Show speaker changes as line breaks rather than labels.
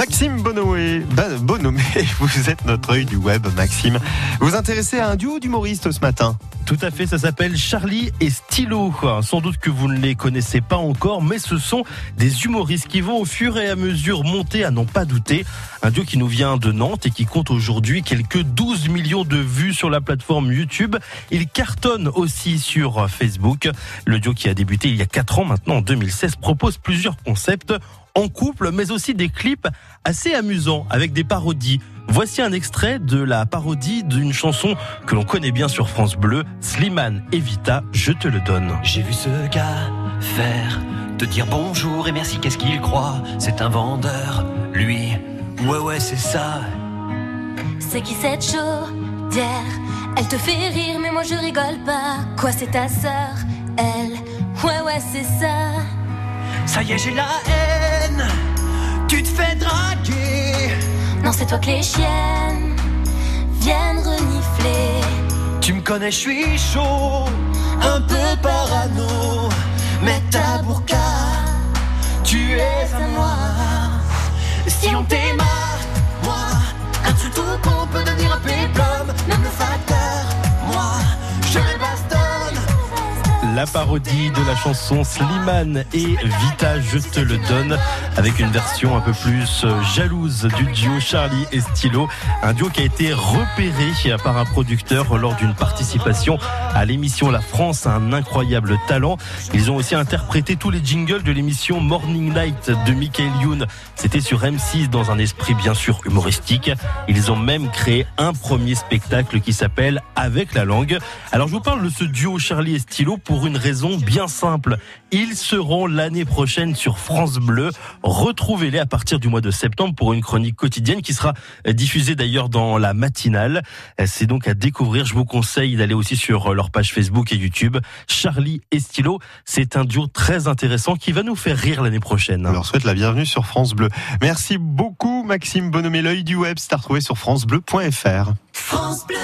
Maxime Bonomé, Bonomé, vous êtes notre œil du web, Maxime. Vous intéressez à un duo d'humoristes ce matin?
Tout à fait, ça s'appelle Charlie et Stylo. Sans doute que vous ne les connaissez pas encore, mais ce sont des humoristes qui vont au fur et à mesure monter à n'en pas douter. Un duo qui nous vient de Nantes et qui compte aujourd'hui quelques 12 millions de vues sur la plateforme YouTube. Il cartonne aussi sur Facebook. Le duo qui a débuté il y a 4 ans maintenant, en 2016, propose plusieurs concepts en couple, mais aussi des clips assez amusants avec des parodies. Voici un extrait de la parodie d'une chanson que l'on connaît bien sur France Bleu, Slimane Evita, je te le donne.
J'ai vu ce gars faire, te dire bonjour et merci, qu'est-ce qu'il croit? C'est un vendeur, lui, ouais ouais c'est ça.
C'est qui cette chaudière? Elle te fait rire mais moi je rigole pas. Quoi c'est ta sœur Elle, ouais ouais c'est ça.
Ça y est j'ai la haine, tu te fais draguer.
Non, c'est toi que les chiennes viennent renifler.
Tu me connais, je suis chaud, un peu parano. Mais ta burqa, tu es à moi. Si on t'aime,
la parodie de la chanson Slimane et Vita, je te le donne, avec une version un peu plus euh, jalouse du duo Charlie et Stylo. Un duo qui a été repéré par un producteur lors d'une participation à l'émission La France a un incroyable talent. Ils ont aussi interprété tous les jingles de l'émission Morning Night de Michael Youn. C'était sur M6 dans un esprit bien sûr humoristique. Ils ont même créé un premier spectacle qui s'appelle Avec la langue. Alors je vous parle de ce duo Charlie et Stylo pour une raison bien simple. Ils seront l'année prochaine sur France Bleu. Retrouvez-les à partir du mois de septembre pour une chronique quotidienne qui sera diffusée d'ailleurs dans la matinale. C'est donc à découvrir. Je vous conseille d'aller aussi sur leur page Facebook et YouTube. Charlie et Stylo, c'est un duo très intéressant qui va nous faire rire l'année prochaine.
On leur souhaite la bienvenue sur France Bleu. Merci beaucoup Maxime Bonhomé, l'œil du web. C'est à retrouver sur francebleu.fr. France Bleu.